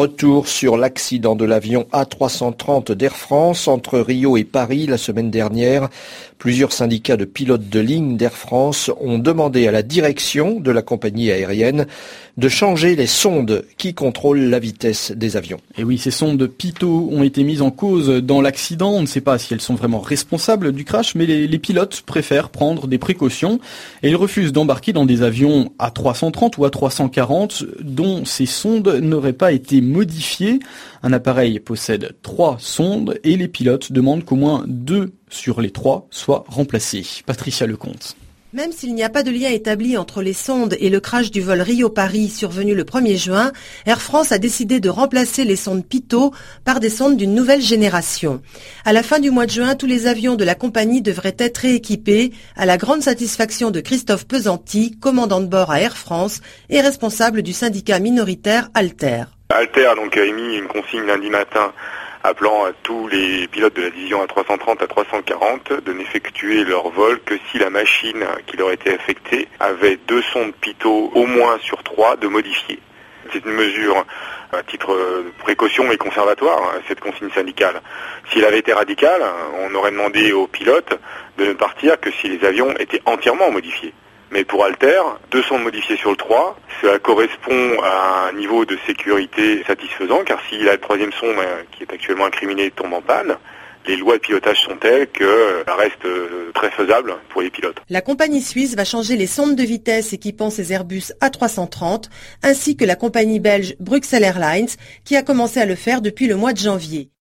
Retour sur l'accident de l'avion A330 d'Air France entre Rio et Paris la semaine dernière. Plusieurs syndicats de pilotes de ligne d'Air France ont demandé à la direction de la compagnie aérienne de changer les sondes qui contrôlent la vitesse des avions. Et oui, ces sondes Pitot ont été mises en cause dans l'accident. On ne sait pas si elles sont vraiment responsables du crash, mais les, pilotes préfèrent prendre des précautions et ils refusent d'embarquer dans des avions A330 ou A340 dont ces sondes n'auraient pas été modifiées. Un appareil possède trois sondes et les pilotes demandent qu'au moins deux sur les trois soient remplacés. Patricia Lecomte. Même s'il n'y a pas de lien établi entre les sondes et le crash du vol Rio-Paris survenu le 1er juin, Air France a décidé de remplacer les sondes Pitot par des sondes d'une nouvelle génération. À la fin du mois de juin, tous les avions de la compagnie devraient être rééquipés, à la grande satisfaction de Christophe Pesanti, commandant de bord à Air France et responsable du syndicat minoritaire Alter. Alter donc, a émis une consigne lundi matin appelant à tous les pilotes de la division A330 à 340 de n'effectuer leur vol que si la machine qui leur était affectée avait deux sondes pitot au moins sur trois de modifier. C'est une mesure à titre de précaution et conservatoire, cette consigne syndicale. S'il avait été radical, on aurait demandé aux pilotes de ne partir que si les avions étaient entièrement modifiés. Mais pour Alter, deux sondes modifiées sur le 3, cela correspond à un niveau de sécurité satisfaisant, car si la troisième sonde, euh, qui est actuellement incriminée, tombe en panne, les lois de pilotage sont telles que euh, ça reste euh, très faisable pour les pilotes. La compagnie suisse va changer les sondes de vitesse équipant ses Airbus A330, ainsi que la compagnie belge Bruxelles Airlines, qui a commencé à le faire depuis le mois de janvier.